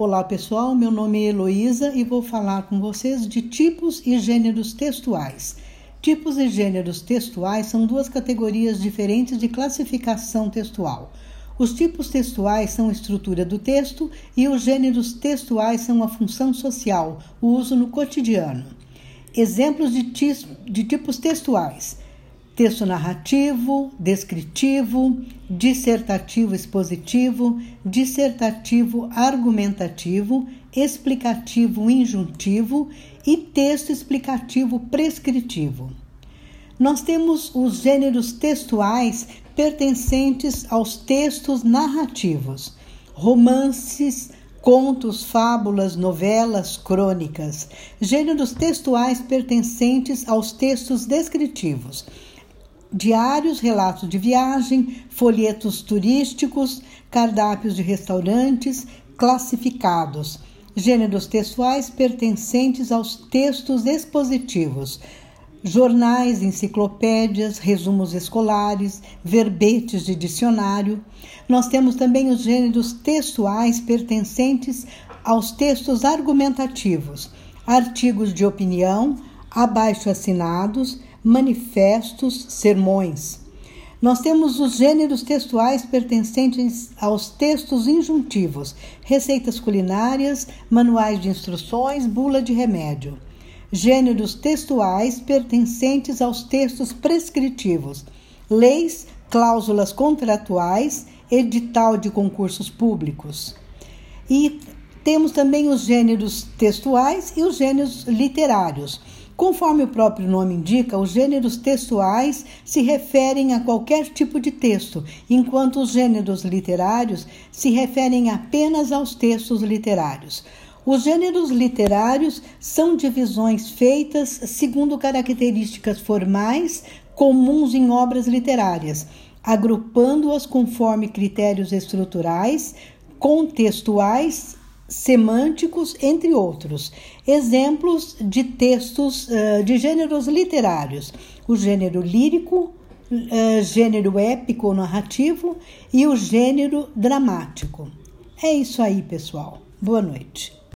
Olá pessoal, meu nome é Heloísa e vou falar com vocês de tipos e gêneros textuais. Tipos e gêneros textuais são duas categorias diferentes de classificação textual. Os tipos textuais são a estrutura do texto e os gêneros textuais são a função social, o uso no cotidiano. Exemplos de, de tipos textuais: texto narrativo, descritivo, dissertativo expositivo, dissertativo argumentativo, explicativo injuntivo e texto explicativo prescritivo. Nós temos os gêneros textuais pertencentes aos textos narrativos, romances, contos, fábulas, novelas, crônicas, gêneros textuais pertencentes aos textos descritivos diários, relatos de viagem, folhetos turísticos, cardápios de restaurantes, classificados, gêneros textuais pertencentes aos textos expositivos, jornais, enciclopédias, resumos escolares, verbetes de dicionário. Nós temos também os gêneros textuais pertencentes aos textos argumentativos, artigos de opinião, abaixo assinados, manifestos, sermões. Nós temos os gêneros textuais pertencentes aos textos injuntivos, receitas culinárias, manuais de instruções, bula de remédio. Gêneros textuais pertencentes aos textos prescritivos, leis, cláusulas contratuais, edital de concursos públicos. E temos também os gêneros textuais e os gêneros literários Conforme o próprio nome indica, os gêneros textuais se referem a qualquer tipo de texto, enquanto os gêneros literários se referem apenas aos textos literários. Os gêneros literários são divisões feitas segundo características formais comuns em obras literárias, agrupando-as conforme critérios estruturais, contextuais semânticos, entre outros. Exemplos de textos uh, de gêneros literários: o gênero lírico, uh, gênero épico narrativo e o gênero dramático. É isso aí, pessoal. Boa noite.